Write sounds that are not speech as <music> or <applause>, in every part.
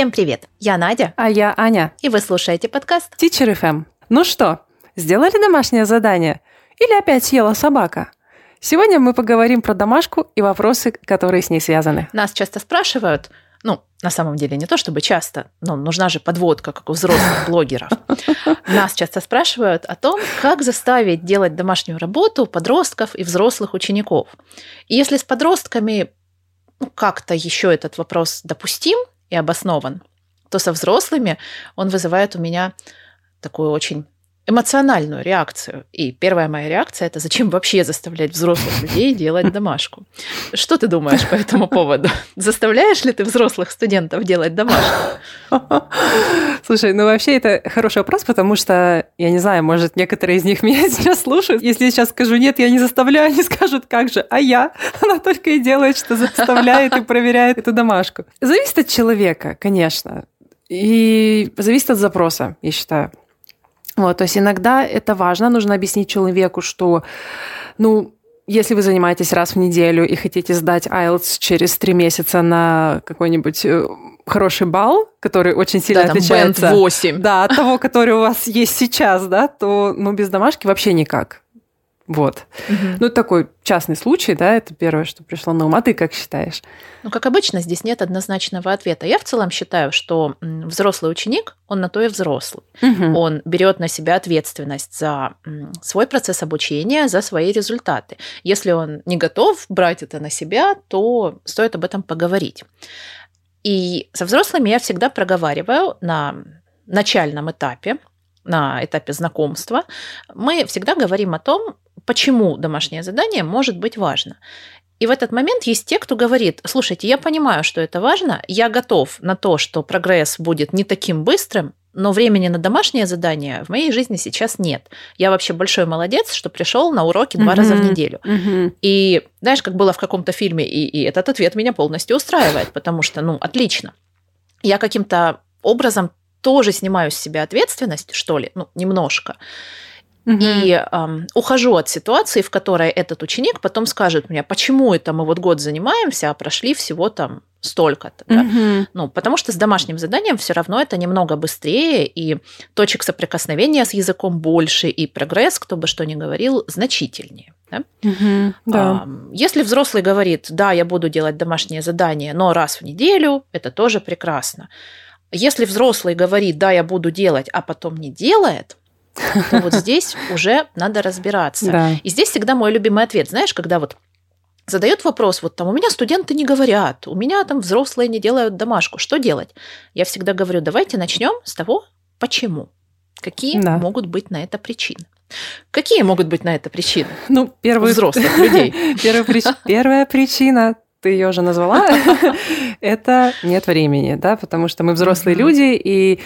Всем привет! Я Надя. А я Аня. И вы слушаете подкаст Teacher FM. Ну что, сделали домашнее задание? Или опять съела собака? Сегодня мы поговорим про домашку и вопросы, которые с ней связаны. Нас часто спрашивают, ну, на самом деле не то чтобы часто, но нужна же подводка, как у взрослых блогеров. Нас часто спрашивают о том, как заставить делать домашнюю работу подростков и взрослых учеников. И если с подростками ну, как-то еще этот вопрос допустим и обоснован, то со взрослыми он вызывает у меня такую очень эмоциональную реакцию. И первая моя реакция это зачем вообще заставлять взрослых людей делать домашку? Что ты думаешь по этому поводу? Заставляешь ли ты взрослых студентов делать домашку? <laughs> Слушай, ну вообще это хороший вопрос, потому что, я не знаю, может, некоторые из них <laughs> меня сейчас слушают. Если я сейчас скажу нет, я не заставляю, они скажут, как же, а я? <laughs> Она только и делает, что заставляет и проверяет эту домашку. Зависит от человека, конечно. И зависит от запроса, я считаю. Вот, то есть иногда это важно, нужно объяснить человеку, что, ну, если вы занимаетесь раз в неделю и хотите сдать IELTS через три месяца на какой-нибудь э, хороший балл, который очень сильно да, отличается 8. Да, от того, который у вас есть сейчас, да, то ну, без домашки вообще никак. Вот. Угу. Ну, такой частный случай, да, это первое, что пришло на ум. А ты как считаешь? Ну, как обычно, здесь нет однозначного ответа. Я в целом считаю, что взрослый ученик, он на то и взрослый. Угу. Он берет на себя ответственность за свой процесс обучения, за свои результаты. Если он не готов брать это на себя, то стоит об этом поговорить. И со взрослыми я всегда проговариваю на начальном этапе, на этапе знакомства, мы всегда говорим о том, почему домашнее задание может быть важно. И в этот момент есть те, кто говорит, слушайте, я понимаю, что это важно, я готов на то, что прогресс будет не таким быстрым, но времени на домашнее задание в моей жизни сейчас нет. Я вообще большой молодец, что пришел на уроки два uh-huh, раза в неделю. Uh-huh. И знаешь, как было в каком-то фильме, и, и этот ответ меня полностью устраивает, потому что, ну, отлично. Я каким-то образом тоже снимаю с себя ответственность, что ли, ну, немножко угу. и эм, ухожу от ситуации, в которой этот ученик потом скажет мне, почему это мы вот год занимаемся, а прошли всего там столько-то. Да? Угу. Ну, потому что с домашним заданием все равно это немного быстрее, и точек соприкосновения с языком больше, и прогресс, кто бы что ни говорил, значительнее. Да? Угу, да. Если взрослый говорит, да, я буду делать домашнее задание, но раз в неделю, это тоже прекрасно. Если взрослый говорит, да, я буду делать, а потом не делает, то вот здесь уже надо разбираться. Да. И здесь всегда мой любимый ответ, знаешь, когда вот задают вопрос, вот там у меня студенты не говорят, у меня там взрослые не делают домашку, что делать? Я всегда говорю, давайте начнем с того, почему. Какие да. могут быть на это причины? Какие могут быть на это причины? Ну, первый... взрослых <laughs> людей. Первая причина ты ее уже назвала, <laughs> это нет времени, да, потому что мы взрослые люди, и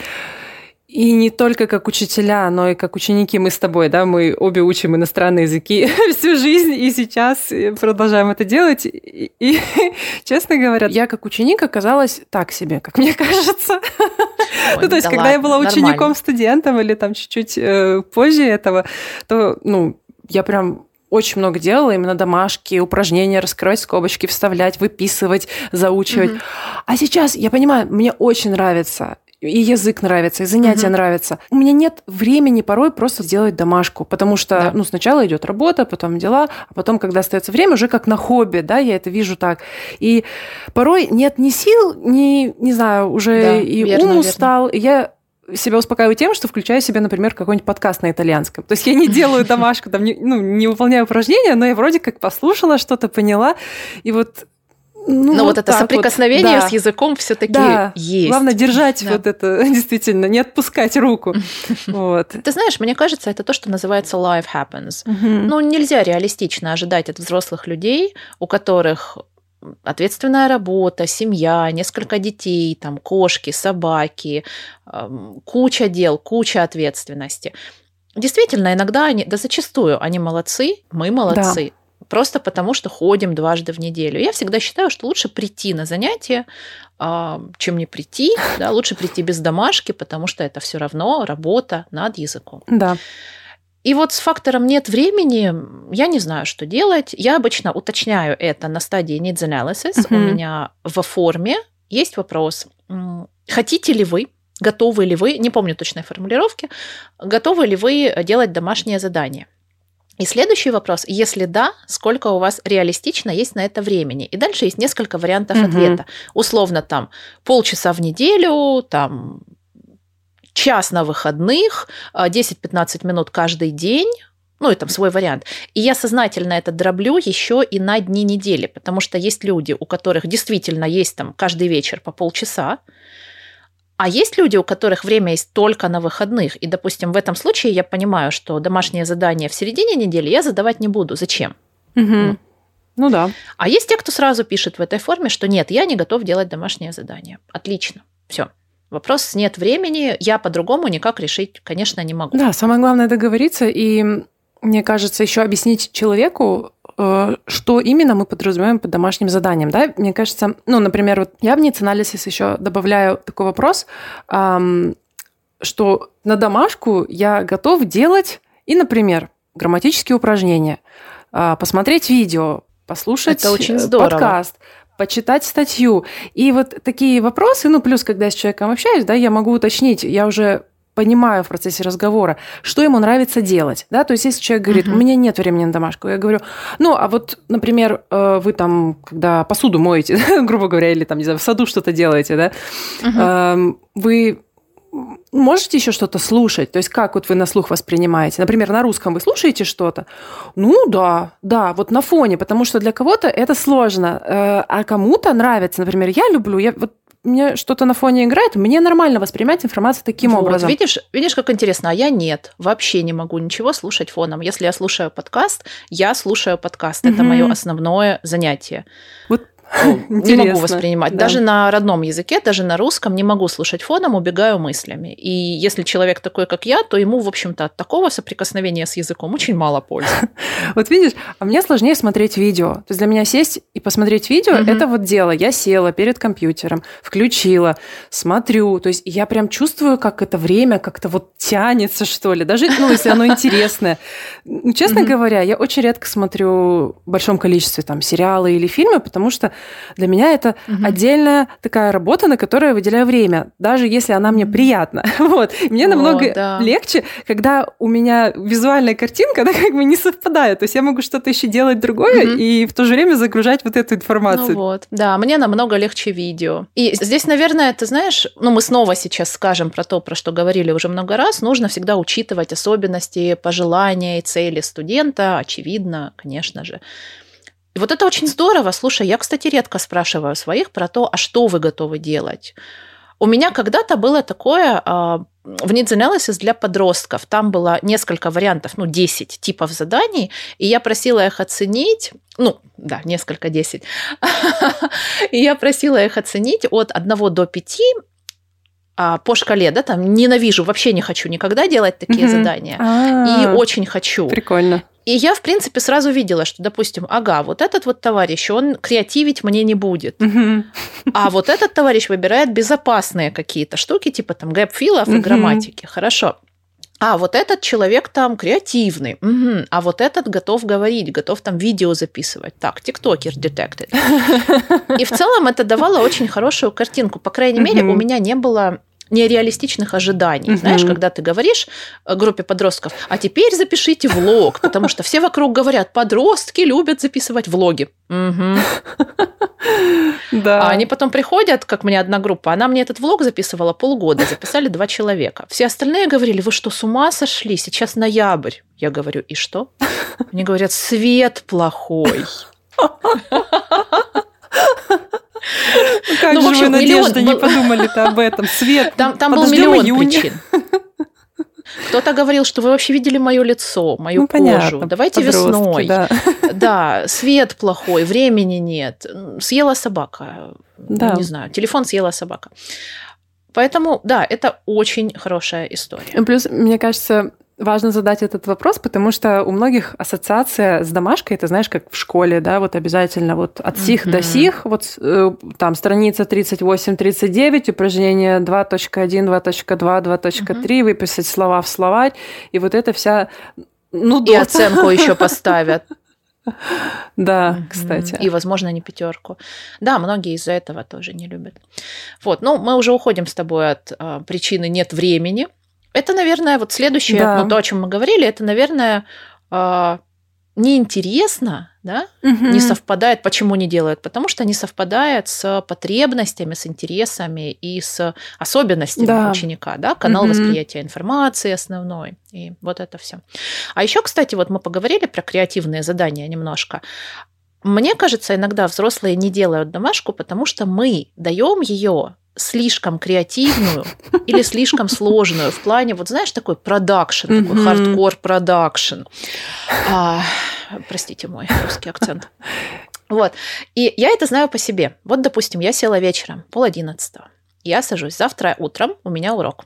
и не только как учителя, но и как ученики мы с тобой, да, мы обе учим иностранные языки <laughs> всю жизнь, и сейчас продолжаем это делать. И, и <laughs> честно говоря, я как ученик оказалась так себе, как мне <laughs> кажется. Ой, ну, то есть, да когда ладно, я была учеником, студентом или там чуть-чуть э, позже этого, то, ну, я прям очень много делала, именно домашки, упражнения, раскрывать скобочки, вставлять, выписывать, заучивать. Угу. А сейчас, я понимаю, мне очень нравится и язык нравится, и занятия угу. нравятся. У меня нет времени порой просто сделать домашку, потому что, да. ну, сначала идет работа, потом дела, а потом, когда остается время, уже как на хобби, да, я это вижу так. И порой нет ни сил, ни, не знаю, уже да, и верно, ум устал, и я себя успокаиваю тем, что включаю себе, например, какой-нибудь подкаст на итальянском. То есть я не делаю домашку, там, не, ну, не выполняю упражнения, но я вроде как послушала, что-то поняла. И вот ну, Но вот, вот это соприкосновение вот, да. с языком все-таки да. есть. Главное держать да. вот это, <laughs> действительно, не отпускать руку. <laughs> вот. Ты знаешь, мне кажется, это то, что называется life happens. Ну, нельзя реалистично ожидать от взрослых людей, у которых ответственная работа, семья, несколько детей, там кошки, собаки, куча дел, куча ответственности. Действительно, иногда они, да зачастую они молодцы, мы молодцы. Да просто потому что ходим дважды в неделю. Я всегда считаю, что лучше прийти на занятия, а, чем не прийти. <laughs> Да, лучше прийти без домашки, потому что это все равно работа над языком. Да. И вот с фактором нет времени, я не знаю, что делать. Я обычно уточняю это на стадии needs analysis. Uh-huh. У меня в форме есть вопрос, хотите ли вы, готовы ли вы, не помню точной формулировки, готовы ли вы делать домашнее задание? И следующий вопрос, если да, сколько у вас реалистично есть на это времени? И дальше есть несколько вариантов угу. ответа. Условно там полчаса в неделю, там час на выходных, 10-15 а, минут каждый день, ну, и там свой вариант. И я сознательно это дроблю еще и на дни недели, потому что есть люди, у которых действительно есть там каждый вечер по полчаса, а есть люди, у которых время есть только на выходных. И, допустим, в этом случае я понимаю, что домашнее задание в середине недели я задавать не буду. Зачем? Угу. Ну. ну да. А есть те, кто сразу пишет в этой форме, что нет, я не готов делать домашнее задание. Отлично. Все. Вопрос нет времени, я по-другому никак решить, конечно, не могу. Да, самое главное договориться и, мне кажется, еще объяснить человеку, что именно мы подразумеваем под домашним заданием. Да? Мне кажется, ну, например, вот я в ниц анализис еще добавляю такой вопрос, что на домашку я готов делать и, например, грамматические упражнения, а, посмотреть видео, послушать Это очень здорово. подкаст, почитать статью. И вот такие вопросы, ну, плюс, когда я с человеком общаюсь, да, я могу уточнить, я уже понимаю в процессе разговора, что ему нравится делать. Да? То есть, если человек говорит, у меня нет времени на домашку, я говорю, ну, а вот, например, э, вы там, когда посуду моете, <laughs> грубо говоря, или там, не знаю, в саду что-то делаете, да, uh вы можете еще что-то слушать? То есть как вот вы на слух воспринимаете? Например, на русском вы слушаете что-то? Ну да, да, вот на фоне, потому что для кого-то это сложно, э, а кому-то нравится. Например, я люблю, я вот мне что-то на фоне играет, мне нормально воспринимать информацию таким вот, образом. Видишь, видишь, как интересно, а я нет, вообще не могу ничего слушать фоном. Если я слушаю подкаст, я слушаю подкаст. Это мое основное занятие. Вот не могу воспринимать. Да. Даже на родном языке, даже на русском не могу слушать фоном, убегаю мыслями. И если человек такой, как я, то ему, в общем-то, от такого соприкосновения с языком очень мало пользы. <laughs> Вот видишь, а мне сложнее смотреть видео. То есть для меня сесть и посмотреть видео угу. это вот дело. Я села перед компьютером, включила, смотрю. То есть я прям чувствую, как это время как-то вот тянется, что ли. Даже, ну, если оно интересное. Честно говоря, я очень редко смотрю в большом количестве там сериалы или фильмы, потому что для меня это угу. отдельная такая работа, на которую я выделяю время, даже если она мне приятна. <laughs> Вот. мне намного да. легче, когда у меня визуальная картинка, <laughs> она как бы не совпадает. То есть я могу что-то еще делать другое угу. и в то же время загружать вот эту информацию. Ну вот, да, мне намного легче видео. И здесь, наверное, ты знаешь, ну мы снова сейчас скажем про то, про что говорили уже много раз, нужно всегда учитывать особенности, пожелания и цели студента, очевидно, конечно же. И вот это очень здорово. Слушай, я, кстати, редко спрашиваю своих про то, а что вы готовы делать. У меня когда-то было такое а, в Needs Analysis для подростков. Там было несколько вариантов, ну, 10 типов заданий, и я просила их оценить, ну, да, несколько, 10. <laughs> И я просила их оценить от 1 до 5 а, по шкале, да, там ненавижу, вообще не хочу никогда делать такие задания. И а. очень хочу. Прикольно. И я, в принципе, сразу видела, что, допустим, ага, вот этот вот товарищ, он креативить мне не будет. А вот этот товарищ выбирает безопасные какие-то штуки, типа там gap-fill ов и грамматики. Хорошо. А вот этот человек там креативный, угу. а вот этот готов говорить, готов там видео записывать. Так, тиктокер detected. И в целом это давало очень хорошую картинку. По крайней мере, у меня не было нереалистичных ожиданий. Угу. Знаешь, когда ты говоришь э, группе подростков, а теперь запишите влог, потому что все вокруг говорят, подростки любят записывать влоги. Да. А они потом приходят, как мне одна группа, она мне этот влог записывала полгода, записали два человека. Все остальные говорили, вы что, с ума сошли? Сейчас ноябрь. Я говорю, и что? Они говорят, свет плохой. <laughs> Ну, как ну, же общем, вы, Надежда, миллион... не подумали-то об этом? Свет, Там, там был миллион причин. Кто-то говорил, что вы вообще видели мое лицо, мою ну, кожу. Понятно, Давайте весной. Да. да, свет плохой, времени нет. Съела собака. Да. Не знаю, телефон съела собака. Поэтому, да, это очень хорошая история. Плюс, мне кажется, важно задать этот вопрос, потому что у многих ассоциация с домашкой, это знаешь, как в школе, да, вот обязательно вот от сих mm-hmm. до сих, вот э, там страница 38-39, упражнение 2.1, 2.2, 2.3, mm-hmm. выписать слова в словарь, и вот это вся ну, И оценку еще поставят. <laughs> Да, кстати. И, возможно, не пятерку. Да, многие из-за этого тоже не любят. Вот, ну, мы уже уходим с тобой от а, причины нет времени. Это, наверное, вот следующее, да. ну, то, о чем мы говорили, это, наверное, а, неинтересно, да, угу. не совпадает. Почему не делают? Потому что не совпадает с потребностями, с интересами и с особенностями да. ученика, да, канал угу. восприятия информации основной и вот это все. А еще, кстати, вот мы поговорили про креативные задания немножко. Мне кажется, иногда взрослые не делают домашку, потому что мы даем ее слишком креативную или слишком сложную в плане, вот знаешь, такой production, такой hardcore production. А, простите мой русский акцент. Вот. И я это знаю по себе. Вот, допустим, я села вечером, пол одиннадцатого. Я сажусь. Завтра утром у меня урок.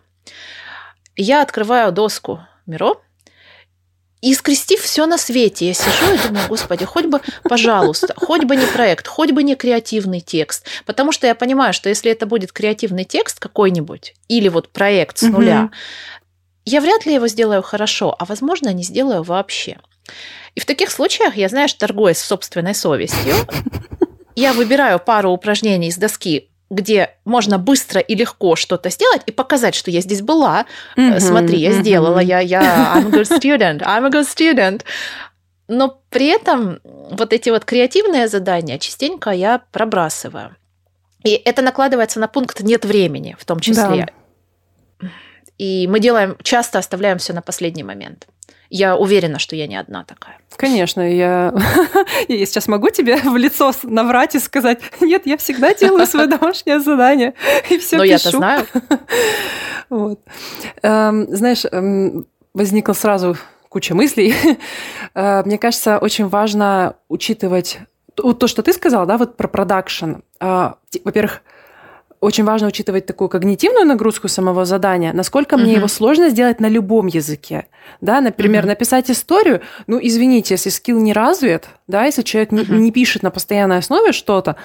Я открываю доску Миро, и скрестив все на свете, я сижу и думаю, господи, хоть бы, пожалуйста, хоть бы не проект, хоть бы не креативный текст. Потому что я понимаю, что если это будет креативный текст какой-нибудь, или вот проект с нуля, угу. я вряд ли его сделаю хорошо, а возможно, не сделаю вообще. И в таких случаях я, знаешь, торгуясь собственной совестью, я выбираю пару упражнений с доски где можно быстро и легко что-то сделать и показать, что я здесь была. Mm-hmm, Смотри, я mm-hmm. сделала, я, я I'm a good student, I'm a good student. Но при этом вот эти вот креативные задания частенько я пробрасываю. И это накладывается на пункт «нет времени» в том числе. Да. И мы делаем, часто оставляем все на последний момент. Я уверена, что я не одна такая. Конечно, я, <laughs> я сейчас могу тебе в лицо наврать и сказать, нет, я всегда делаю свое <laughs> домашнее задание и все Но я-то знаю. <laughs> Вот. Эм, знаешь, эм, возникла сразу куча мыслей. Э, мне кажется, очень важно учитывать то, что ты сказала, да, вот про продакшн. Э, во-первых, очень важно учитывать такую когнитивную нагрузку самого задания, насколько uh-huh. мне его сложно сделать на любом языке. Да, например, uh-huh. написать историю, ну, извините, если скилл не развит, да, если человек uh-huh. не, не пишет на постоянной основе что-то,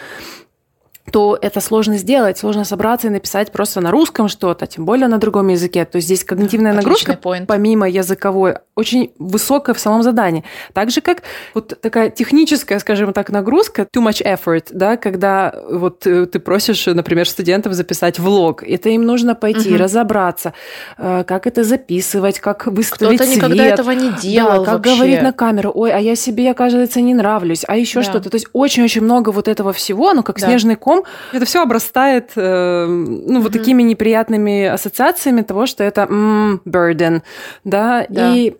то это сложно сделать, сложно собраться и написать просто на русском что-то, тем более на другом языке. То есть здесь когнитивная нагрузка, point. помимо языковой, очень высокая в самом задании. Так же, как вот такая техническая, скажем так, нагрузка, too much effort, да, когда вот э, ты просишь, например, студентов записать влог, это им нужно пойти, угу. разобраться, э, как это записывать, как выставить Кто-то свет. никогда этого не делал да, как вообще. говорить на камеру, ой, а я себе, оказывается, не нравлюсь, а еще да. что-то. То есть очень-очень много вот этого всего, ну, как да. снежный ком, это все обрастает э, ну, вот mm-hmm. такими неприятными ассоциациями того, что это mm, burden, да, да. и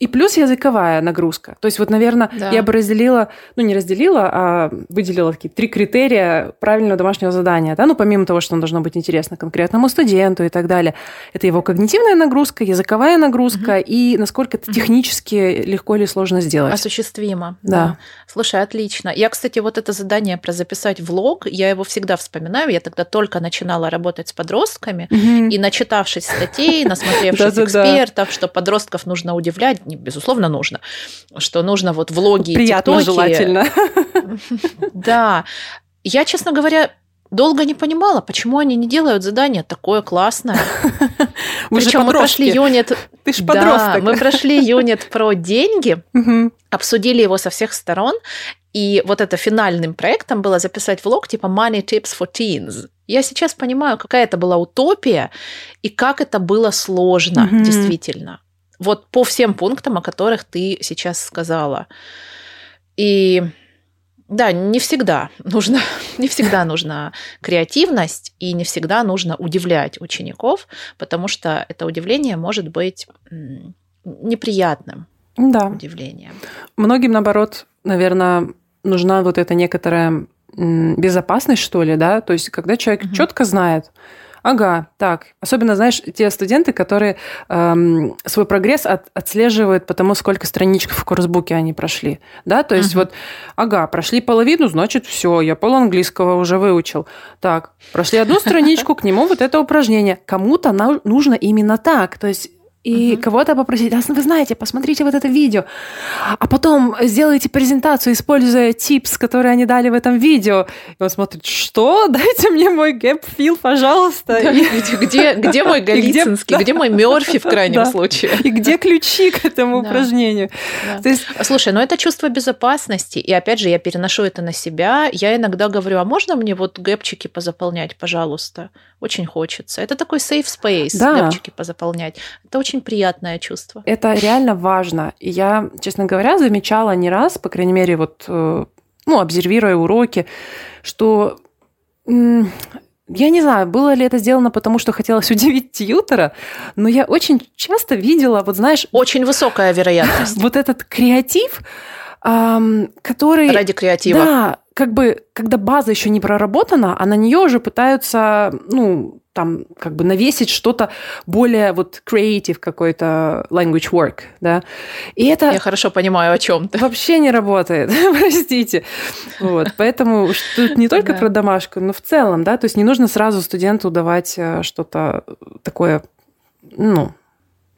и плюс языковая нагрузка. То есть вот, наверное, да. я бы разделила, ну не разделила, а выделила такие три критерия правильного домашнего задания. Да? Ну помимо того, что он должно быть интересно конкретному студенту и так далее. Это его когнитивная нагрузка, языковая нагрузка угу. и насколько это технически легко или сложно сделать. Осуществимо. Да. да. Слушай, отлично. Я, кстати, вот это задание про записать влог, я его всегда вспоминаю. Я тогда только начинала работать с подростками угу. и начитавшись статей, <laughs> насмотревшись экспертов, что подростков нужно удивлять, безусловно, нужно, что нужно вот влоги Приятно, тиктоки. желательно. <laughs> Да. Я, честно говоря, долго не понимала, почему они не делают задание такое классное. <laughs> Причем мы прошли юнит. Ты ж подросток. Да, мы прошли юнит про деньги, <laughs> обсудили его со всех сторон, и вот это финальным проектом было записать влог типа Money Tips for Teens. Я сейчас понимаю, какая это была утопия и как это было сложно, действительно. Вот по всем пунктам, о которых ты сейчас сказала. И да, не всегда нужно, <laughs> не всегда нужна креативность и не всегда нужно удивлять учеников, потому что это удивление может быть неприятным да. удивлением. Многим, наоборот, наверное, нужна вот эта некоторая безопасность, что ли, да, то есть когда человек угу. четко знает, Ага, так. Особенно, знаешь, те студенты, которые эм, свой прогресс от, отслеживают по тому, сколько страничек в курсбуке они прошли. Да, то есть uh-huh. вот, ага, прошли половину, значит, все, я пол английского уже выучил. Так, прошли одну <laughs> страничку, к нему вот это упражнение. Кому-то нужно именно так. То есть и угу. кого-то попросить, а вы знаете, посмотрите вот это видео, а потом сделайте презентацию, используя типс, которые они дали в этом видео. И он смотрит, что? <laughs> Дайте мне мой гэп-фил, пожалуйста. Да, и... где, где, мой <laughs> Голицынский, где, где мой Мерфи в <laughs> крайнем да. случае? И где ключи к этому да. упражнению? Да. То есть... Слушай, ну это чувство безопасности, и опять же, я переношу это на себя. Я иногда говорю, а можно мне вот гэпчики позаполнять, пожалуйста? Очень хочется. Это такой safe space, да. гэпчики позаполнять. Это очень очень приятное чувство. Это реально важно. И я, честно говоря, замечала не раз, по крайней мере, вот, э, ну, обсервируя уроки, что я не знаю, было ли это сделано потому, что хотелось <laughs> удивить тьютера, но я очень часто видела, вот знаешь... Очень высокая вероятность. <laughs> Вот этот креатив, который... Ради креатива. Да, как бы, когда база еще не проработана, а на нее уже пытаются, ну, там как бы навесить что-то более вот creative какой-то language work, да. И это... Я хорошо понимаю, о чем ты. Вообще не работает, <laughs> простите. Вот, поэтому тут не только про домашку, но в целом, да, то есть не нужно сразу студенту давать э, что-то такое, ну,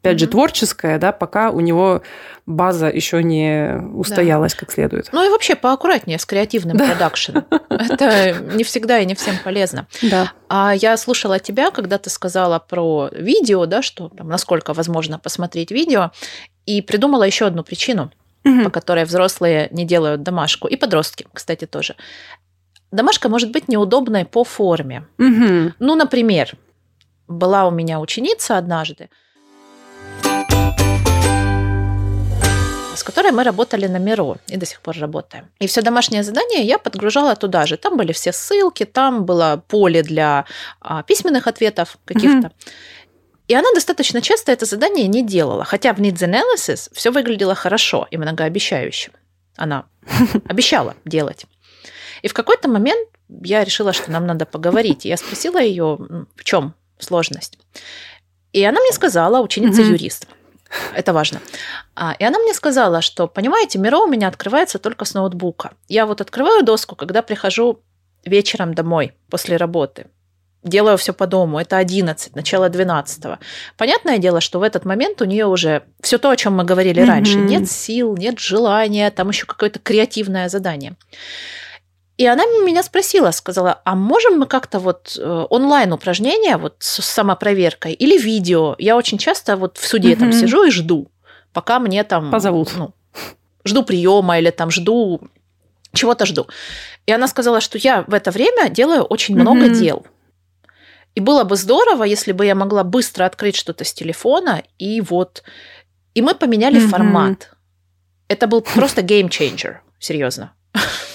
опять же, творческое, да, пока у него база еще не устоялась да. как следует. Ну и вообще поаккуратнее с креативным да. продакшеном. <laughs> Это не всегда и не всем полезно. Да. А я слушала тебя, когда ты сказала про видео, да, что там, насколько возможно посмотреть видео, и придумала еще одну причину, угу. по которой взрослые не делают домашку, и подростки, кстати, тоже. Домашка может быть неудобной по форме. Угу. Ну, например, была у меня ученица однажды, с которой мы работали на Миро и до сих пор работаем. И все домашнее задание я подгружала туда же. Там были все ссылки, там было поле для а, письменных ответов каких-то. Mm-hmm. И она достаточно часто это задание не делала, хотя в Needs Analysis все выглядело хорошо и многообещающе. Она <laughs> обещала делать. И в какой-то момент я решила, что нам надо поговорить. И я спросила ее, в чем сложность. И она мне сказала, ученица юрист. Mm-hmm это важно. А, и она мне сказала, что, понимаете, Миро у меня открывается только с ноутбука. Я вот открываю доску, когда прихожу вечером домой после работы. Делаю все по дому. Это 11, начало 12. Понятное дело, что в этот момент у нее уже все то, о чем мы говорили mm-hmm. раньше. Нет сил, нет желания, там еще какое-то креативное задание. И она меня спросила, сказала, а можем мы как-то вот э, онлайн упражнения вот с самопроверкой или видео? Я очень часто вот в суде там сижу и жду, пока мне там... Позовут. Ну, жду приема или там жду чего-то жду. И она сказала, что я в это время делаю очень много mm-hmm. дел. И было бы здорово, если бы я могла быстро открыть что-то с телефона и вот... И мы поменяли mm-hmm. формат. Это был просто changer, серьезно. <laughs>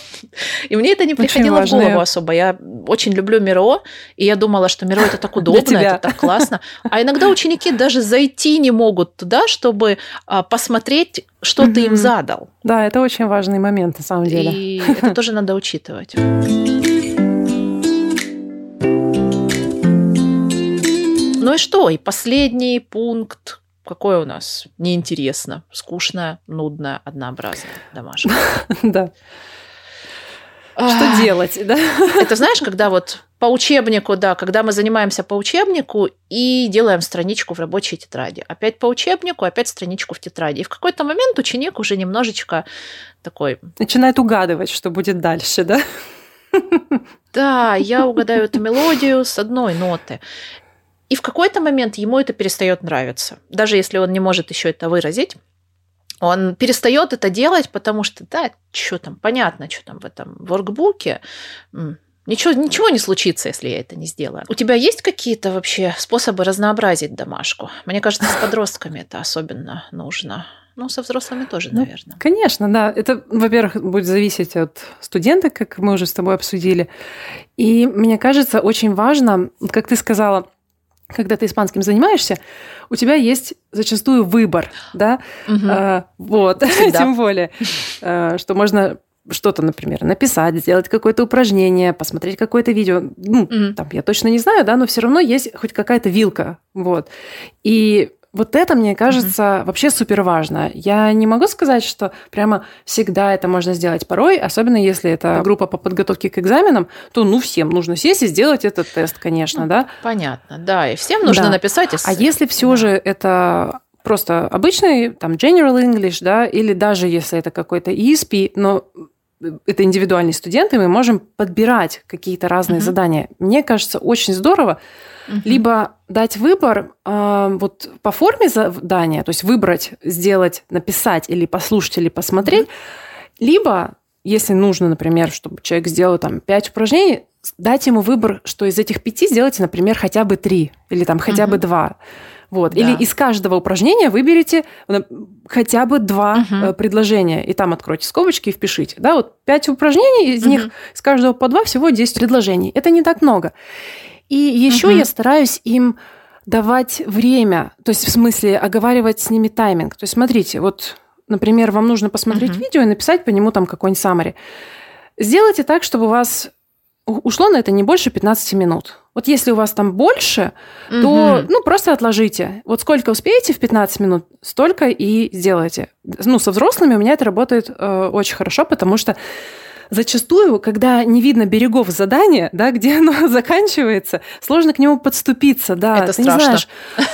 И мне это не приходило в голову особо. Я очень люблю Миро, и я думала, что Миро это так удобно, это так классно. А иногда ученики даже зайти не могут туда, чтобы а, посмотреть, что ты им задал. Да, это очень важный момент на самом деле. И <laughs> это тоже надо учитывать. Ну и что? И последний пункт, какой у нас? Неинтересно, скучно, нудно, однообразно, домашнее. <laughs> Да. Что делать, да? Это знаешь, когда вот по учебнику, да, когда мы занимаемся по учебнику и делаем страничку в рабочей тетради. Опять по учебнику, опять страничку в тетради. И в какой-то момент ученик уже немножечко такой... Начинает угадывать, что будет дальше, да? Да, я угадаю эту мелодию с одной ноты. И в какой-то момент ему это перестает нравиться. Даже если он не может еще это выразить, он перестает это делать, потому что, да, что там, понятно, что там в этом воркбуке, ничего, ничего не случится, если я это не сделаю. У тебя есть какие-то вообще способы разнообразить домашку? Мне кажется, с <laughs> подростками это особенно нужно. Ну, со взрослыми тоже, ну, наверное. Конечно, да. Это, во-первых, будет зависеть от студента, как мы уже с тобой обсудили. И мне кажется, очень важно, как ты сказала, когда ты испанским занимаешься, у тебя есть зачастую выбор, да, угу. а, вот, <laughs> тем более, а, что можно что-то, например, написать, сделать какое-то упражнение, посмотреть какое-то видео. Ну, mm там, я точно не знаю, да, но все равно есть хоть какая-то вилка, вот. И вот это, мне кажется, mm-hmm. вообще супер важно. Я не могу сказать, что прямо всегда это можно сделать порой, особенно если это группа по подготовке к экзаменам, то ну всем нужно сесть и сделать этот тест, конечно, ну, да? Понятно, да, и всем нужно да. написать. А если все да. же это просто обычный, там, General English, да, или даже если это какой-то ESP, но это индивидуальные студенты, мы можем подбирать какие-то разные uh-huh. задания. Мне кажется, очень здорово uh-huh. либо дать выбор э, вот по форме задания, то есть выбрать, сделать, написать или послушать или посмотреть, uh-huh. либо если нужно, например, чтобы человек сделал там пять упражнений, дать ему выбор, что из этих пяти сделайте, например, хотя бы три или там хотя uh-huh. бы два. Вот. Да. Или из каждого упражнения выберите хотя бы два угу. предложения, и там откройте скобочки и впишите. Да, вот пять упражнений, из угу. них с каждого по два, всего 10 предложений. Это не так много. И еще угу. я стараюсь им давать время, то есть в смысле оговаривать с ними тайминг. То есть смотрите, вот, например, вам нужно посмотреть угу. видео и написать по нему там какой-нибудь summary. Сделайте так, чтобы у вас ушло на это не больше 15 минут. Вот если у вас там больше, угу. то ну, просто отложите. Вот сколько успеете в 15 минут, столько и сделайте. Ну, со взрослыми у меня это работает э, очень хорошо, потому что зачастую, когда не видно берегов задания, да, где оно <laughs> заканчивается, сложно к нему подступиться, да. Это ты страшно. не знаешь,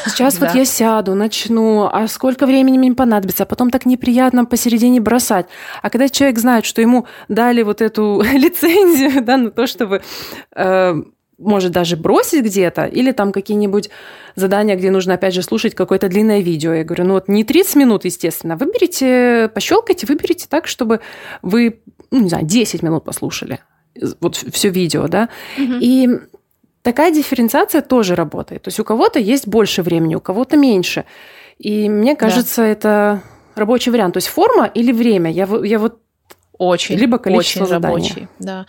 сейчас вот я сяду, начну, а сколько времени мне понадобится, а потом так неприятно посередине бросать. А когда человек знает, что ему дали вот эту <laughs> лицензию, да, на то, чтобы э, может даже бросить где-то, или там какие-нибудь задания, где нужно, опять же, слушать какое-то длинное видео. Я говорю, ну вот не 30 минут, естественно, выберите, пощелкайте, выберите так, чтобы вы, ну, не знаю, 10 минут послушали вот все видео, да. Угу. И такая дифференциация тоже работает. То есть у кого-то есть больше времени, у кого-то меньше. И мне кажется, да. это рабочий вариант. То есть форма или время. Я, я вот очень, либо количество очень рабочий, да.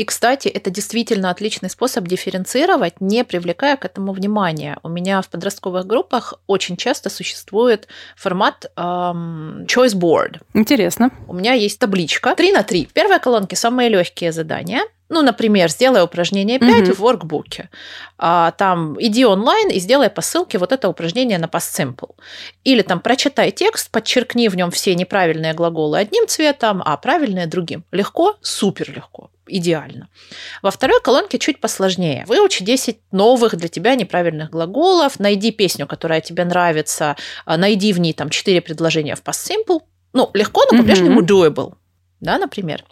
И, кстати, это действительно отличный способ дифференцировать, не привлекая к этому внимания. У меня в подростковых группах очень часто существует формат эм, choice board. Интересно. У меня есть табличка 3 на 3. Первая колонки самые легкие задания – ну, например, сделай упражнение 5 угу. в воркбуке. А, там иди онлайн и сделай по ссылке вот это упражнение на past simple. Или там прочитай текст, подчеркни в нем все неправильные глаголы одним цветом, а правильные другим. Легко? Супер легко. Идеально. Во второй колонке чуть посложнее. Выучи 10 новых для тебя неправильных глаголов, найди песню, которая тебе нравится, а, найди в ней там 4 предложения в past simple. Ну, легко, но по-прежнему doable. Да, например.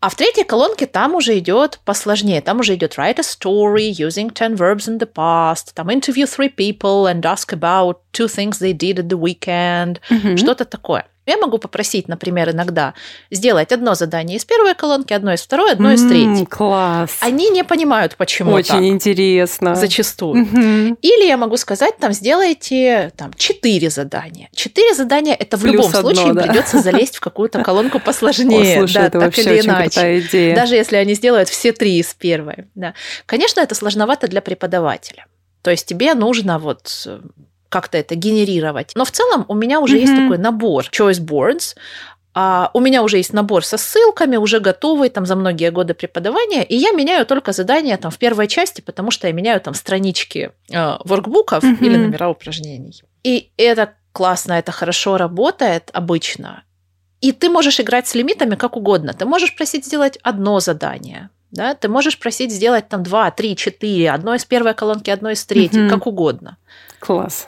А в третьей колонке там уже идет посложнее. Там уже идет write a story using 10 verbs in the past, там interview three people and ask about two things they did at the weekend, mm-hmm. что-то такое. Я могу попросить, например, иногда сделать одно задание из первой колонки, одно из второй, одно из третьей. Класс. Они не понимают, почему Очень так. интересно. Зачастую. Угу. Или я могу сказать, там, сделайте там четыре задания. Четыре задания это в Плюс любом одно, случае да. придется залезть в какую-то колонку <laughs> посложнее. О, слушай, да, это так или иначе. идея. Даже если они сделают все три из первой. Да. Конечно, это сложновато для преподавателя. То есть тебе нужно вот как-то это генерировать. Но в целом у меня уже mm-hmm. есть такой набор choice boards, а у меня уже есть набор со ссылками, уже готовый там за многие годы преподавания, и я меняю только задания там в первой части, потому что я меняю там странички э, воркбуков mm-hmm. или номера упражнений. И это классно, это хорошо работает обычно. И ты можешь играть с лимитами как угодно. Ты можешь просить сделать одно задание, да? Ты можешь просить сделать там два, три, четыре, одно из первой колонки, одно из третьей, mm-hmm. как угодно. Класс.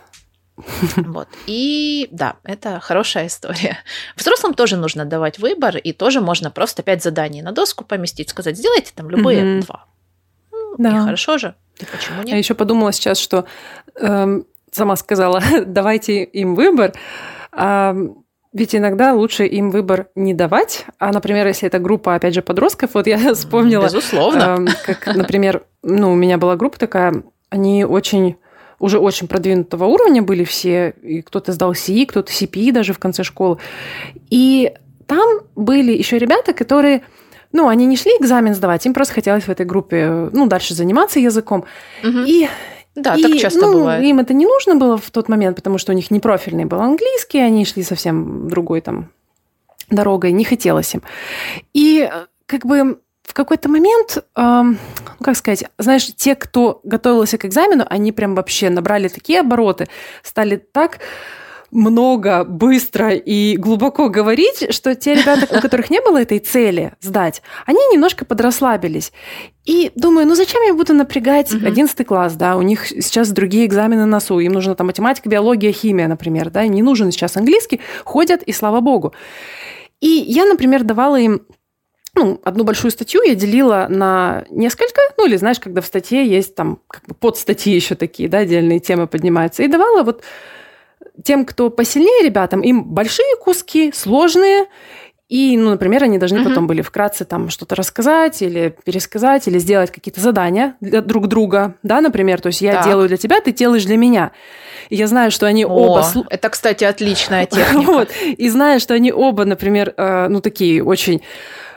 <laughs> Вот. И да, это хорошая история. Взрослым тоже нужно давать выбор, и тоже можно просто пять заданий на доску поместить, сказать, сделайте там любые mm-hmm. два. Ну, да. И хорошо же. И почему нет? Я еще подумала сейчас, что э, сама сказала, <laughs> давайте им выбор. А, ведь иногда лучше им выбор не давать. А, например, если это группа, опять же, подростков, вот я <laughs> вспомнила. Безусловно. Э, как, например, ну, у меня была группа такая, они очень уже очень продвинутого уровня были все, и кто-то сдал CE, кто-то CPE даже в конце школы. И там были еще ребята, которые ну, они не шли экзамен сдавать, им просто хотелось в этой группе, ну, дальше заниматься языком. Угу. И да, и, так часто ну, бывает. Им это не нужно было в тот момент, потому что у них не профильный был английский, они шли совсем другой там дорогой, не хотелось им. И как бы в какой-то момент, эм, как сказать, знаешь, те, кто готовился к экзамену, они прям вообще набрали такие обороты, стали так много, быстро и глубоко говорить, что те ребята, у которых не было этой цели сдать, они немножко подрасслабились. И думаю, ну зачем я буду напрягать угу. 11 класс, да, у них сейчас другие экзамены на носу, им нужна там математика, биология, химия, например, да, им не нужен сейчас английский, ходят, и слава богу. И я, например, давала им ну, одну большую статью я делила на несколько, ну или знаешь, когда в статье есть там как бы под статьи еще такие, да, отдельные темы поднимаются, и давала вот тем, кто посильнее ребятам, им большие куски, сложные, и, ну, например, они должны uh-huh. потом были вкратце там что-то рассказать или пересказать, или сделать какие-то задания для друг друга, да, например, то есть я так. делаю для тебя, ты делаешь для меня. И я знаю, что они О, оба... Это, кстати, отличная <laughs> техника. вот. И знаю, что они оба, например, э, ну, такие очень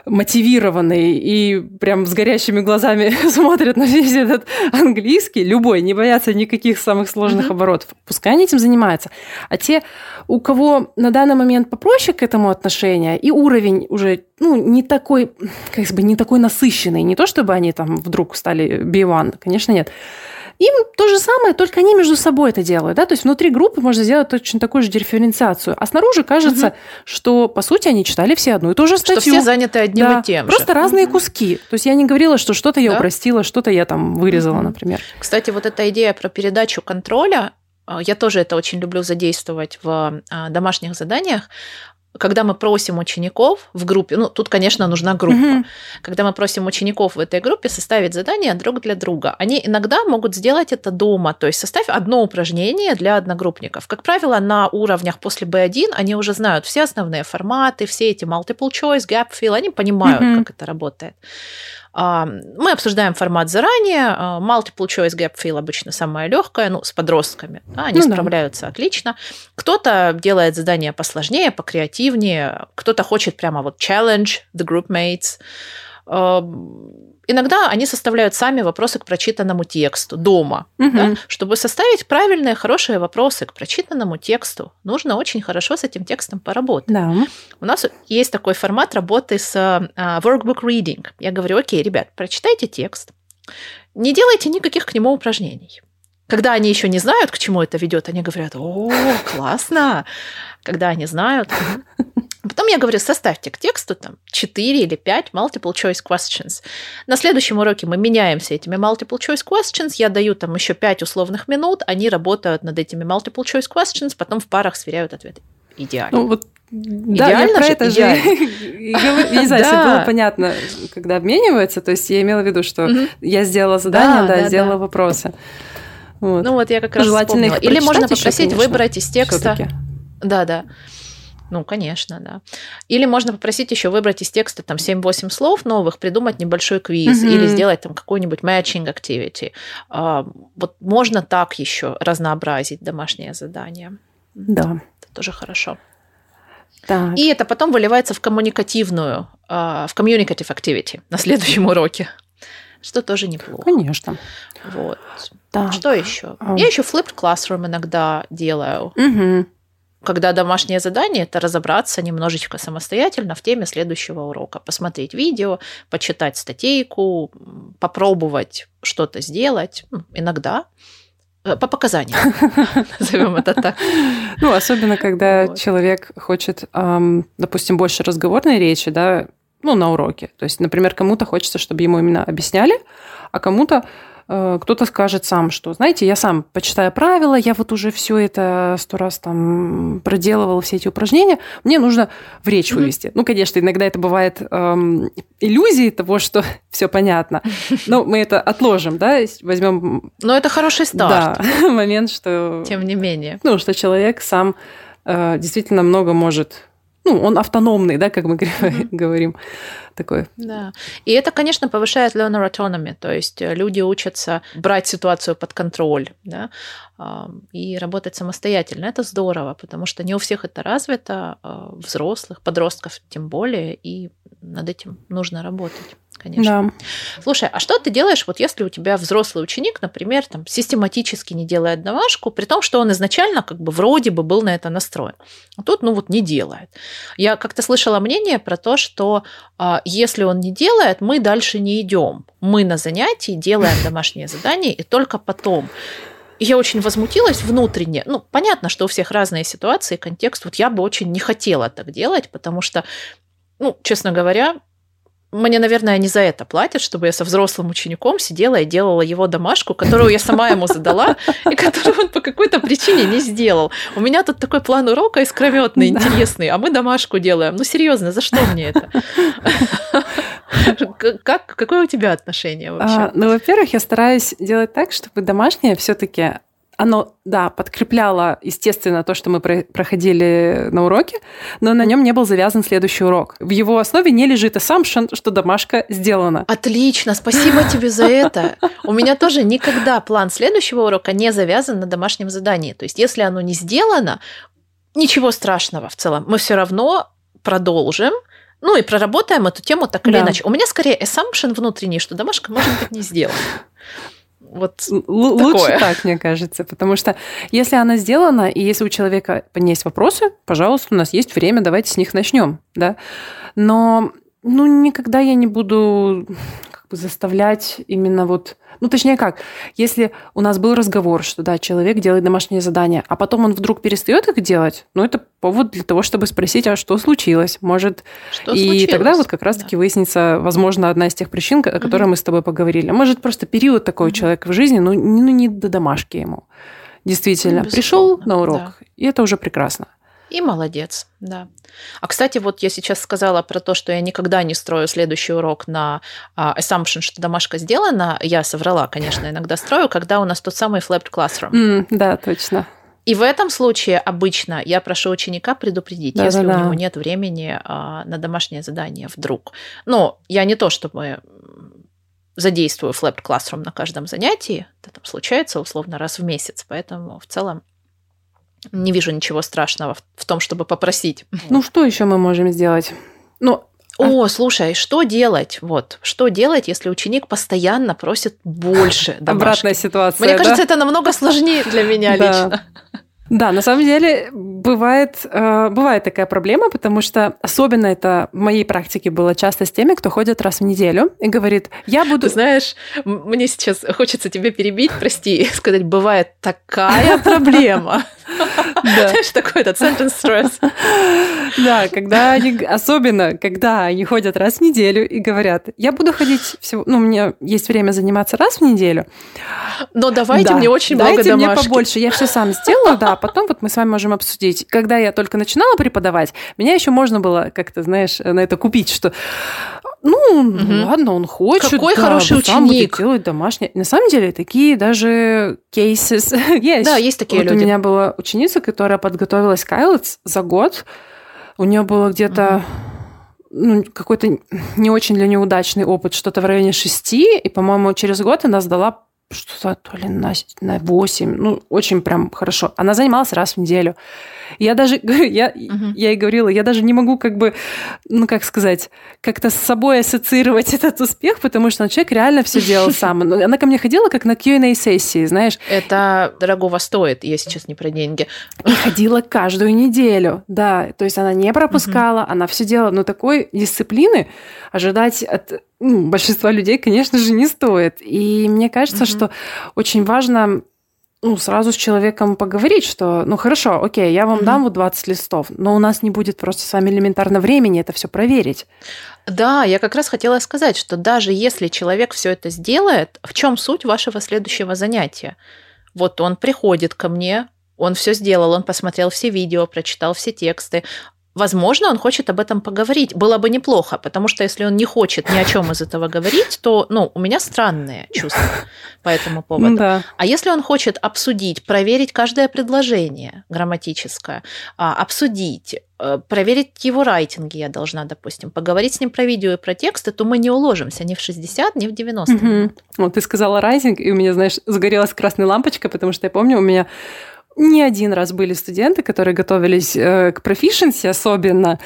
мотивированные и прям с горящими глазами <laughs> смотрят на весь этот английский, любой, не боятся никаких самых сложных mm-hmm. оборотов. Пускай они этим занимаются. А те, у кого на данный момент попроще к этому отношение, и уровень уже ну, не такой, как бы, не такой насыщенный, не то чтобы они там вдруг стали B1, конечно, нет, им то же самое, только они между собой это делают. Да? То есть внутри группы можно сделать точно такую же дифференциацию. А снаружи кажется, угу. что, по сути, они читали все одну и ту же статью. Что все заняты одним да, и тем же. Просто разные угу. куски. То есть я не говорила, что что-то я да? упростила, что-то я там вырезала, угу. например. Кстати, вот эта идея про передачу контроля, а, я тоже это очень люблю задействовать в а, домашних заданиях когда мы просим учеников в группе, ну, тут, конечно, нужна группа, mm-hmm. когда мы просим учеников в этой группе составить задание друг для друга, они иногда могут сделать это дома, то есть составь одно упражнение для одногруппников. Как правило, на уровнях после B1 они уже знают все основные форматы, все эти multiple choice, gap fill, они понимают, mm-hmm. как это работает. Мы обсуждаем формат заранее. А, multiple choice gap fill обычно самая легкая, ну, с подростками. Да, они ну, справляются да. отлично. Кто-то делает задания посложнее, покреативнее. Кто-то хочет прямо вот challenge the group mates. Иногда они составляют сами вопросы к прочитанному тексту дома. Угу. Да? Чтобы составить правильные, хорошие вопросы к прочитанному тексту, нужно очень хорошо с этим текстом поработать. Да. У нас есть такой формат работы с uh, workbook reading. Я говорю, окей, ребят, прочитайте текст, не делайте никаких к нему упражнений. Когда они еще не знают, к чему это ведет, они говорят, о, классно. Когда они знают, Потом я говорю, составьте к тексту там 4 или 5 multiple choice questions. На следующем уроке мы меняемся этими multiple choice questions, я даю там еще 5 условных минут, они работают над этими multiple choice questions, потом в парах сверяют ответы. Идеально. Ну, вот да, Идеально я про же? это же. Я <laughs> не знаю, если было понятно, когда обмениваются. То есть я имела в виду, что я сделала задание, да, сделала вопросы. Ну вот я как раз Желательно Или можно попросить выбрать из текста. Да, да. Ну, конечно, да. Или можно попросить еще выбрать из текста там 7-8 слов новых, придумать небольшой квиз mm-hmm. или сделать там какой-нибудь matching activity. А, вот можно так еще разнообразить домашнее задание. Да. Это тоже хорошо. Так. И это потом выливается в коммуникативную, а, в communicative activity на следующем уроке. Что тоже неплохо. Конечно. Вот. Так. Что еще? А. Я еще flipped classroom иногда делаю. Угу когда домашнее задание это разобраться немножечко самостоятельно в теме следующего урока, посмотреть видео, почитать статейку, попробовать что-то сделать, ну, иногда э, по показаниям, <laughs> назовем это так. Ну, особенно когда человек хочет, допустим, больше разговорной речи, да, ну, на уроке. То есть, например, кому-то хочется, чтобы ему именно объясняли, а кому-то кто-то скажет сам, что, знаете, я сам почитаю правила, я вот уже все это сто раз там проделывал, все эти упражнения, мне нужно в речь вывести. Mm-hmm. Ну, конечно, иногда это бывает эм, иллюзией того, что <laughs> все понятно, но мы это отложим, да, возьмем. Но это хороший старт. Да, <laughs> момент, что... Тем не менее. Ну, что человек сам э, действительно много может ну, он автономный, да, как мы mm-hmm. <laughs> говорим такое. Да. И это, конечно, повышает learner autonomy, то есть э, люди учатся брать ситуацию под контроль, да, и работать самостоятельно. Это здорово, потому что не у всех это развито, а, взрослых, подростков тем более, и над этим нужно работать конечно. Да. Слушай, а что ты делаешь, вот если у тебя взрослый ученик, например, там систематически не делает домашку, при том, что он изначально как бы вроде бы был на это настроен, а тут, ну вот, не делает. Я как-то слышала мнение про то, что а, если он не делает, мы дальше не идем. Мы на занятии делаем домашнее задание, и только потом И я очень возмутилась внутренне. Ну, понятно, что у всех разные ситуации, контекст. Вот я бы очень не хотела так делать, потому что, ну, честно говоря, мне, наверное, не за это платят, чтобы я со взрослым учеником сидела и делала его домашку, которую я сама ему задала, и которую он по какой-то причине не сделал. У меня тут такой план урока искрометный, интересный, а мы домашку делаем. Ну, серьезно, за что мне это? Как, какое у тебя отношение вообще? А, ну, во-первых, я стараюсь делать так, чтобы домашнее все-таки оно, да, подкрепляло, естественно, то, что мы проходили на уроке, но на нем не был завязан следующий урок. В его основе не лежит assumption, что домашка сделана. Отлично, спасибо тебе за это. У меня тоже никогда план следующего урока не завязан на домашнем задании. То есть, если оно не сделано, ничего страшного в целом. Мы все равно продолжим, ну и проработаем эту тему так или да. иначе. У меня скорее assumption внутренний, что домашка может быть не сделана. Вот Л- лучше так, мне кажется, потому что если она сделана, и если у человека есть вопросы, пожалуйста, у нас есть время, давайте с них начнем, да. Но ну, никогда я не буду как бы заставлять именно вот ну, точнее как, если у нас был разговор, что да, человек делает домашнее задание, а потом он вдруг перестает их делать, ну, это повод для того, чтобы спросить, а что случилось? Может, что и случилось? тогда вот как раз-таки да. выяснится, возможно, одна из тех причин, о которой угу. мы с тобой поговорили. Может, просто период такой угу. человека в жизни, ну, ну, не до домашки ему. Действительно, ну, пришел на урок, да. и это уже прекрасно. И молодец, да. А, кстати, вот я сейчас сказала про то, что я никогда не строю следующий урок на uh, assumption, что домашка сделана. Я соврала, конечно, иногда строю, когда у нас тот самый flipped classroom. Mm, да, точно. И в этом случае обычно я прошу ученика предупредить, да, если да, у него нет времени а, на домашнее задание вдруг. Но я не то, чтобы задействую flipped classroom на каждом занятии. Это там случается условно раз в месяц, поэтому в целом не вижу ничего страшного в, в том, чтобы попросить. Ну, что еще мы можем сделать? Ну, о, а... слушай, что делать? Вот, что делать, если ученик постоянно просит больше? <laughs> Домашки? Обратная ситуация. Мне да? кажется, это намного сложнее для меня <laughs> лично. Да, на самом деле бывает, э, бывает такая проблема, потому что особенно это в моей практике было часто с теми, кто ходит раз в неделю и говорит, я буду... Ты знаешь, мне сейчас хочется тебе перебить, прости, <laughs> сказать, бывает такая проблема. <laughs> Знаешь, такой этот sentence stress. <laughs> Да, когда они, особенно когда они ходят раз в неделю и говорят, я буду ходить всего, ну, у меня есть время заниматься раз в неделю. Но давайте мне очень много домашки. Дайте мне побольше, я все сам сделаю, да, потом вот мы с вами можем обсудить. Когда я только начинала преподавать, меня еще можно было как-то, знаешь, на это купить, что ну, угу. ладно, он хочет. Какой да, хороший ученик. Будет делать домашнее. На самом деле, такие даже кейсы <laughs> есть. Да, есть такие вот люди. у меня была ученица, которая подготовилась к IELTS за год. У нее было где-то угу. ну, какой-то не очень для нее удачный опыт, что-то в районе шести, и, по-моему, через год она сдала что-то то ли на, на 8, ну, очень прям хорошо. Она занималась раз в неделю. Я даже, <laughs> я, угу. я ей говорила, я даже не могу как бы, ну, как сказать, как-то с собой ассоциировать <laughs> этот успех, потому что человек реально все делал <laughs> сам. Она ко мне ходила как на Q&A-сессии, знаешь. Это дорогого стоит, я сейчас не про деньги. И ходила каждую неделю, да. То есть она не пропускала, угу. она все делала. Но такой дисциплины ожидать от ну, большинства людей, конечно же, не стоит. И мне кажется, угу. что очень важно ну, сразу с человеком поговорить, что, ну, хорошо, окей, я вам mm-hmm. дам вот 20 листов, но у нас не будет просто с вами элементарно времени это все проверить. Да, я как раз хотела сказать, что даже если человек все это сделает, в чем суть вашего следующего занятия? Вот он приходит ко мне, он все сделал, он посмотрел все видео, прочитал все тексты, Возможно, он хочет об этом поговорить. Было бы неплохо, потому что если он не хочет ни о чем из этого говорить, то ну, у меня странные чувства по этому поводу. Да. А если он хочет обсудить, проверить каждое предложение грамматическое, а, обсудить, э, проверить его райтинги я должна, допустим, поговорить с ним про видео и про тексты, то мы не уложимся ни в 60, ни в 90. Угу. Вот ты сказала райтинг, и у меня, знаешь, загорелась красная лампочка, потому что я помню, у меня не один раз были студенты, которые готовились э, к proficiency особенно,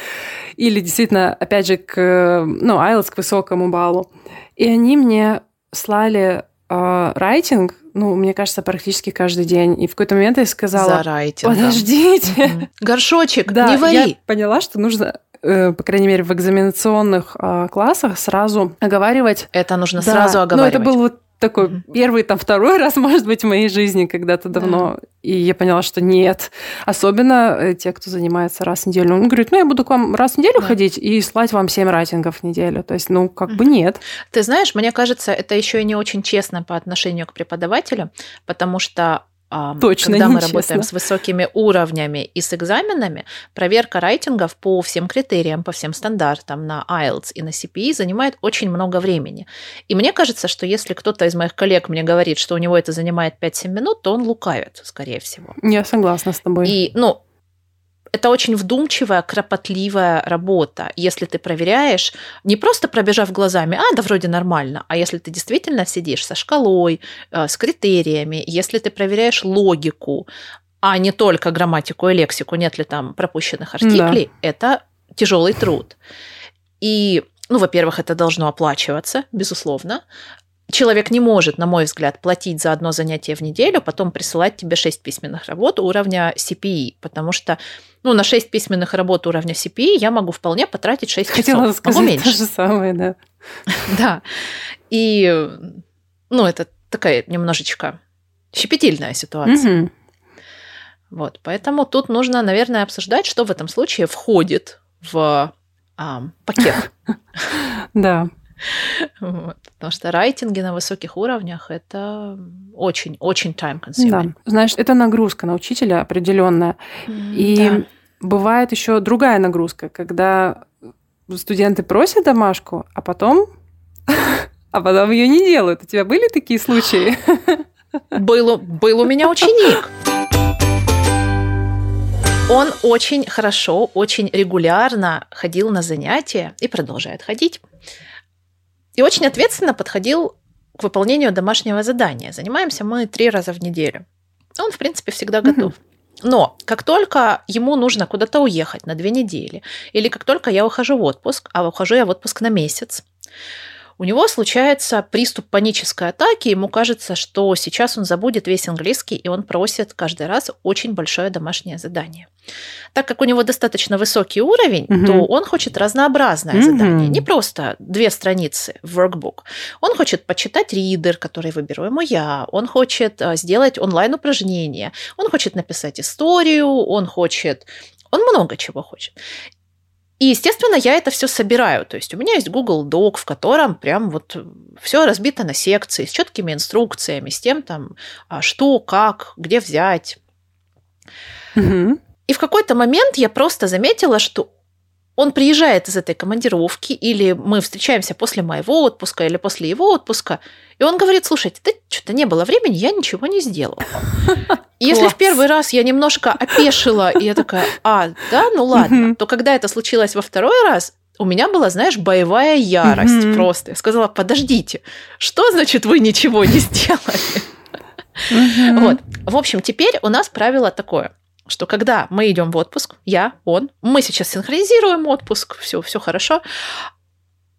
или действительно, опять же, к ну, IELTS, к высокому баллу. И они мне слали э, райтинг, ну, мне кажется, практически каждый день. И в какой-то момент я сказала, За райтинг, подождите. Угу. Горшочек, да, не вари. Я поняла, что нужно э, по крайней мере, в экзаменационных классах сразу оговаривать. Это нужно да, сразу оговаривать. Ну, это был вот такой первый, там, второй <laughs> раз, может быть, в моей жизни когда-то давно. Yeah. И я поняла, что нет. Особенно э, те, кто занимается раз в неделю. Он говорит, ну, я буду к вам раз в неделю yeah. ходить и слать вам 7 райтингов в неделю. То есть, ну, как mm-hmm. бы нет. Ты знаешь, мне кажется, это еще и не очень честно по отношению к преподавателю, потому что Точно, когда мы работаем с высокими уровнями и с экзаменами, проверка рейтингов по всем критериям, по всем стандартам на IELTS и на CPE занимает очень много времени. И мне кажется, что если кто-то из моих коллег мне говорит, что у него это занимает 5-7 минут, то он лукавит, скорее всего. Я согласна с тобой. И, ну, это очень вдумчивая, кропотливая работа. Если ты проверяешь, не просто пробежав глазами, а, да вроде нормально, а если ты действительно сидишь со шкалой, э, с критериями, если ты проверяешь логику, а не только грамматику и лексику, нет ли там пропущенных артиклей, да. это тяжелый труд. И ну, во-первых, это должно оплачиваться, безусловно человек не может, на мой взгляд, платить за одно занятие в неделю, потом присылать тебе 6 письменных работ уровня CPE, потому что ну, на 6 письменных работ уровня CPE я могу вполне потратить 6 Хотела часов. сказать могу меньше. то же самое, да. <laughs> Да. И, ну, это такая немножечко щепетильная ситуация. Угу. Вот, поэтому тут нужно, наверное, обсуждать, что в этом случае входит в а, пакет. <laughs> Да. Вот. Потому что райтинги на высоких уровнях это очень-очень time-consuming. Да. Знаешь, это нагрузка на учителя определенная. И да. бывает еще другая нагрузка, когда студенты просят домашку, а потом, <laughs> а потом ее не делают. У тебя были такие случаи? <laughs> Был, был у меня ученик. Он очень хорошо, очень регулярно ходил на занятия и продолжает ходить и очень ответственно подходил к выполнению домашнего задания. Занимаемся мы три раза в неделю. Он, в принципе, всегда готов. Но как только ему нужно куда-то уехать на две недели, или как только я ухожу в отпуск, а ухожу я в отпуск на месяц, у него случается приступ панической атаки, ему кажется, что сейчас он забудет весь английский, и он просит каждый раз очень большое домашнее задание. Так как у него достаточно высокий уровень, угу. то он хочет разнообразное угу. задание, не просто две страницы в workbook. Он хочет почитать ридер, который выберу ему я, он хочет э, сделать онлайн-упражнение, он хочет написать историю, он хочет он много чего хочет. И, естественно, я это все собираю. То есть у меня есть Google Doc, в котором прям вот все разбито на секции с четкими инструкциями, с тем там, а, что, как, где взять. Угу. И в какой-то момент я просто заметила, что он приезжает из этой командировки, или мы встречаемся после моего отпуска, или после его отпуска, и он говорит, слушайте, да что-то не было времени, я ничего не сделал. Если в первый раз я немножко опешила, и я такая, а, да, ну ладно, то когда это случилось во второй раз, у меня была, знаешь, боевая ярость mm-hmm. просто. Я сказала, подождите, что значит вы ничего не сделали? Mm-hmm. Вот. В общем, теперь у нас правило такое что когда мы идем в отпуск, я, он, мы сейчас синхронизируем отпуск, все, все хорошо,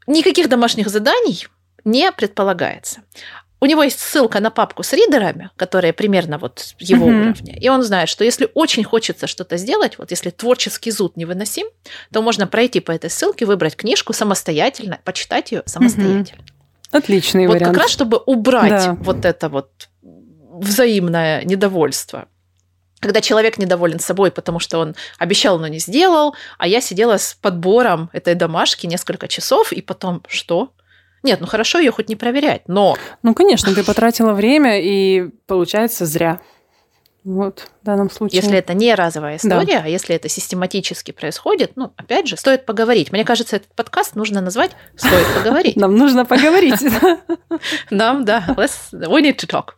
никаких домашних заданий не предполагается. У него есть ссылка на папку с ридерами, которая примерно вот его mm-hmm. уровня. И он знает, что если очень хочется что-то сделать, вот если творческий зуд невыносим, то можно пройти по этой ссылке, выбрать книжку самостоятельно, почитать ее самостоятельно. Mm-hmm. Отличный вот вариант. Вот как раз, чтобы убрать да. вот это вот взаимное недовольство когда человек недоволен собой, потому что он обещал, но не сделал, а я сидела с подбором этой домашки несколько часов, и потом что? Нет, ну хорошо ее хоть не проверять, но... Ну, конечно, ты потратила время, и получается зря. Вот, в данном случае. Если это не разовая история, да. а если это систематически происходит, ну, опять же, стоит поговорить. Мне кажется, этот подкаст нужно назвать «Стоит поговорить». Нам нужно поговорить. <laughs> Нам, да. We need to talk.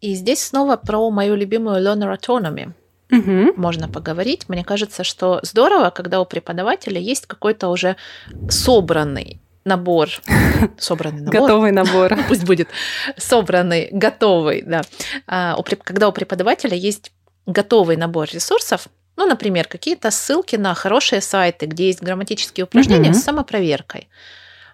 И здесь снова про мою любимую learner autonomy. Угу. Можно поговорить. Мне кажется, что здорово, когда у преподавателя есть какой-то уже собранный набор, <laughs> собранный набор. Готовый набор. <laughs> Пусть будет собранный, готовый, да. А, когда у преподавателя есть готовый набор ресурсов, ну, например, какие-то ссылки на хорошие сайты, где есть грамматические упражнения с самопроверкой.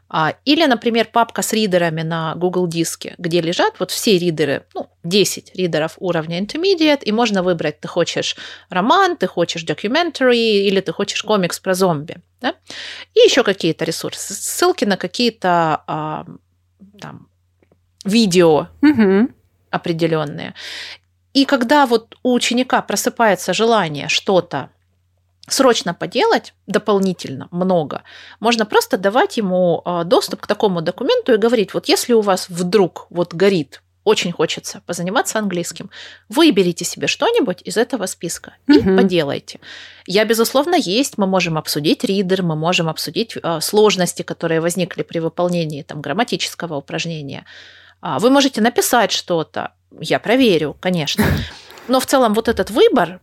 А, или, например, папка с ридерами на Google диске, где лежат вот все ридеры, ну, 10 ридеров уровня Intermediate, и можно выбрать, ты хочешь роман, ты хочешь documentary, или ты хочешь комикс про зомби. Да? И еще какие-то ресурсы, ссылки на какие-то а, там, видео угу. определенные. И когда вот у ученика просыпается желание что-то срочно поделать дополнительно много, можно просто давать ему а, доступ к такому документу и говорить, вот если у вас вдруг вот горит очень хочется позаниматься английским, выберите себе что-нибудь из этого списка и угу. поделайте. Я, безусловно, есть, мы можем обсудить ридер, мы можем обсудить э, сложности, которые возникли при выполнении там, грамматического упражнения. А, вы можете написать что-то, я проверю, конечно. Но в целом вот этот выбор,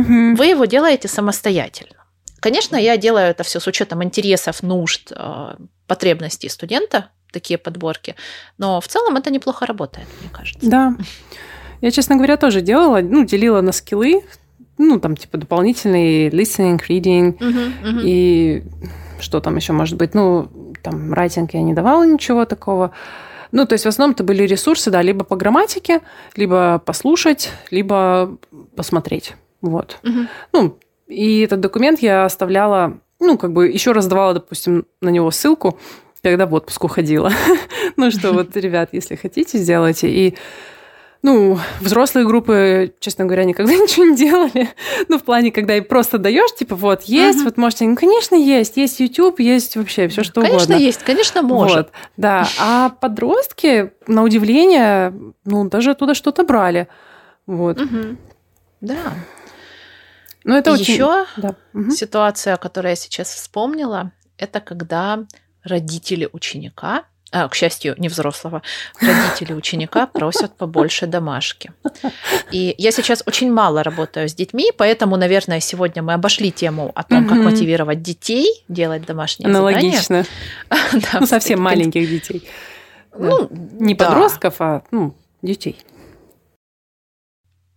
угу. вы его делаете самостоятельно. Конечно, я делаю это все с учетом интересов, нужд, э, потребностей студента, такие подборки. Но в целом это неплохо работает, мне кажется. Да. Я, честно говоря, тоже делала, ну, делила на скиллы, ну, там, типа, дополнительный listening, reading, uh-huh, uh-huh. и что там еще может быть, ну, там, райтинг я не давала ничего такого. Ну, то есть в основном это были ресурсы, да, либо по грамматике, либо послушать, либо посмотреть. Вот. Угу. Ну, и этот документ я оставляла, ну, как бы еще раз давала, допустим, на него ссылку, когда в отпуск уходила. <laughs> ну что, вот, ребят, если хотите, сделайте. И ну, взрослые группы, честно говоря, никогда <laughs> ничего не делали. Ну, в плане, когда и просто даешь, типа, вот, есть, uh-huh. вот можете, ну, конечно, есть, есть YouTube, есть вообще все что конечно, угодно. Конечно, есть, конечно, может. Вот, да, а подростки, на удивление, ну, даже оттуда что-то брали. Вот. Uh-huh. Да. Ну, это очень... Еще да. угу. ситуация, которую я сейчас вспомнила, это когда родители ученика, а, к счастью, не взрослого, родители ученика просят побольше домашки. И я сейчас очень мало работаю с детьми, поэтому, наверное, сегодня мы обошли тему о том, как мотивировать детей делать домашние Аналогично. задания. <laughs> ну, совсем маленьких детей. Ну, не подростков, а ну, детей.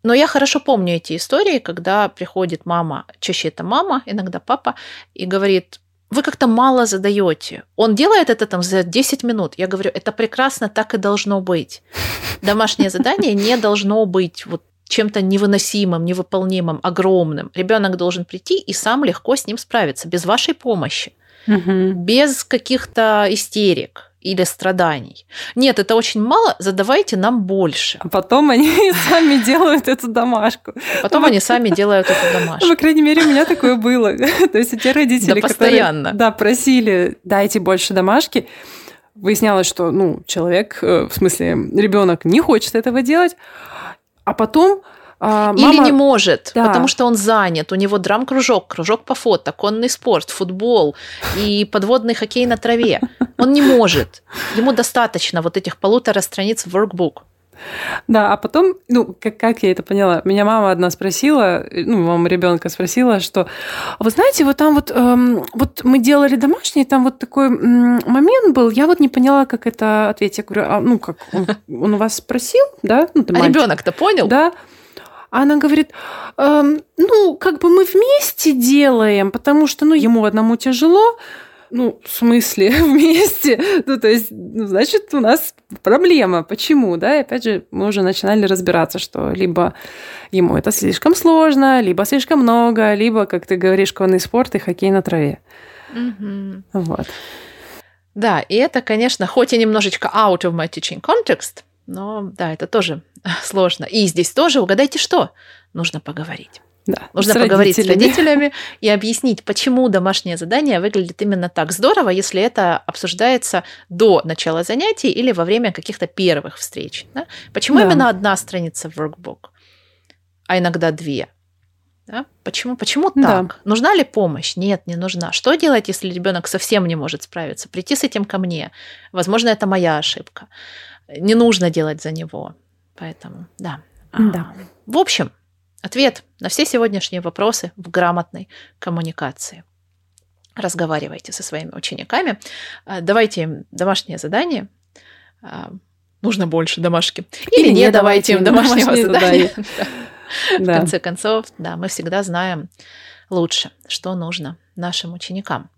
Но я хорошо помню эти истории, когда приходит мама, чаще это мама, иногда папа, и говорит, вы как-то мало задаете. Он делает это там за 10 минут. Я говорю, это прекрасно, так и должно быть. Домашнее задание не должно быть вот чем-то невыносимым, невыполнимым, огромным. Ребенок должен прийти и сам легко с ним справиться, без вашей помощи, угу. без каких-то истерик или страданий. Нет, это очень мало, задавайте нам больше. А потом они <laughs> сами делают эту домашку. Потом они сами делают эту домашку. По крайней мере, у меня такое было. <laughs> То есть те родители, постоянно. которые да, просили, дайте больше домашки, выяснялось, что ну, человек, э, в смысле, ребенок не хочет этого делать, а потом а, Или не может, да. потому что он занят. У него драм-кружок, кружок по фото, конный спорт, футбол и подводный хоккей на траве. Он не может. Ему достаточно вот этих полутора страниц в workbook. Да, а потом, ну, как, как я это поняла, меня мама одна спросила, ну, мама ребенка спросила, что, вы знаете, вот там вот, эм, вот мы делали домашний, там вот такой м, момент был, я вот не поняла, как это ответить. Я говорю, а, ну, как, он, он у вас спросил, да? Ну, а ребенок-то понял? Да. А она говорит, эм, ну, как бы мы вместе делаем, потому что, ну, ему одному тяжело, ну, в смысле, <laughs> вместе. Ну, то есть, ну, значит, у нас проблема. Почему, да? И опять же, мы уже начинали разбираться, что либо ему это слишком сложно, либо слишком много, либо, как ты говоришь, конный спорт и хоккей на траве. Угу. Вот. Да, и это, конечно, хоть и немножечко out of my teaching context, но да, это тоже <laughs> сложно. И здесь тоже, угадайте что, нужно поговорить. Да, Нужно с поговорить с родителями и объяснить, почему домашнее задание выглядит именно так здорово, если это обсуждается до начала занятий или во время каких-то первых встреч. Да? Почему да. именно одна страница в workbook, а иногда две? Да? Почему, почему так? Да. Нужна ли помощь? Нет, не нужна. Что делать, если ребенок совсем не может справиться? Прийти с этим ко мне. Возможно, это моя ошибка не нужно делать за него. Поэтому, да. Да. В общем, ответ на все сегодняшние вопросы в грамотной коммуникации. Разговаривайте со своими учениками, а, давайте им домашнее задание. А, нужно больше домашки. Или, Или не давайте им домашнего задания. <laughs> В конце концов, да, мы всегда знаем лучше, что нужно нашим ученикам.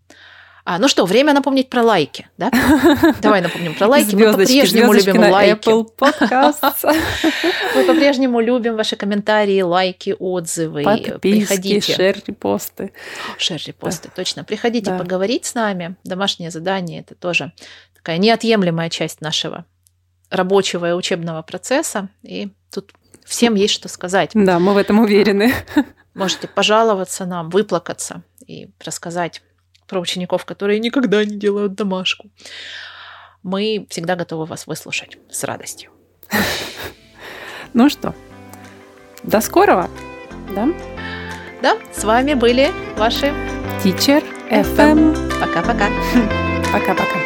А, ну что, время напомнить про лайки, да? <laughs> Давай напомним про лайки. Мы по-прежнему любим лайки. <laughs> Мы по-прежнему любим ваши комментарии, лайки, отзывы. Приходите. шер-репосты. Шер-репосты, точно. Приходите поговорить с нами. Домашнее задание – это тоже такая неотъемлемая часть нашего рабочего и учебного процесса. И тут всем есть что сказать. Да, мы в этом уверены. <laughs> Можете пожаловаться нам, выплакаться и рассказать про учеников, которые никогда не делают домашку. Мы всегда готовы вас выслушать с радостью. Ну что, до скорого, да? Да, с вами были ваши Teacher FM. Пока-пока. <laughs> Пока-пока.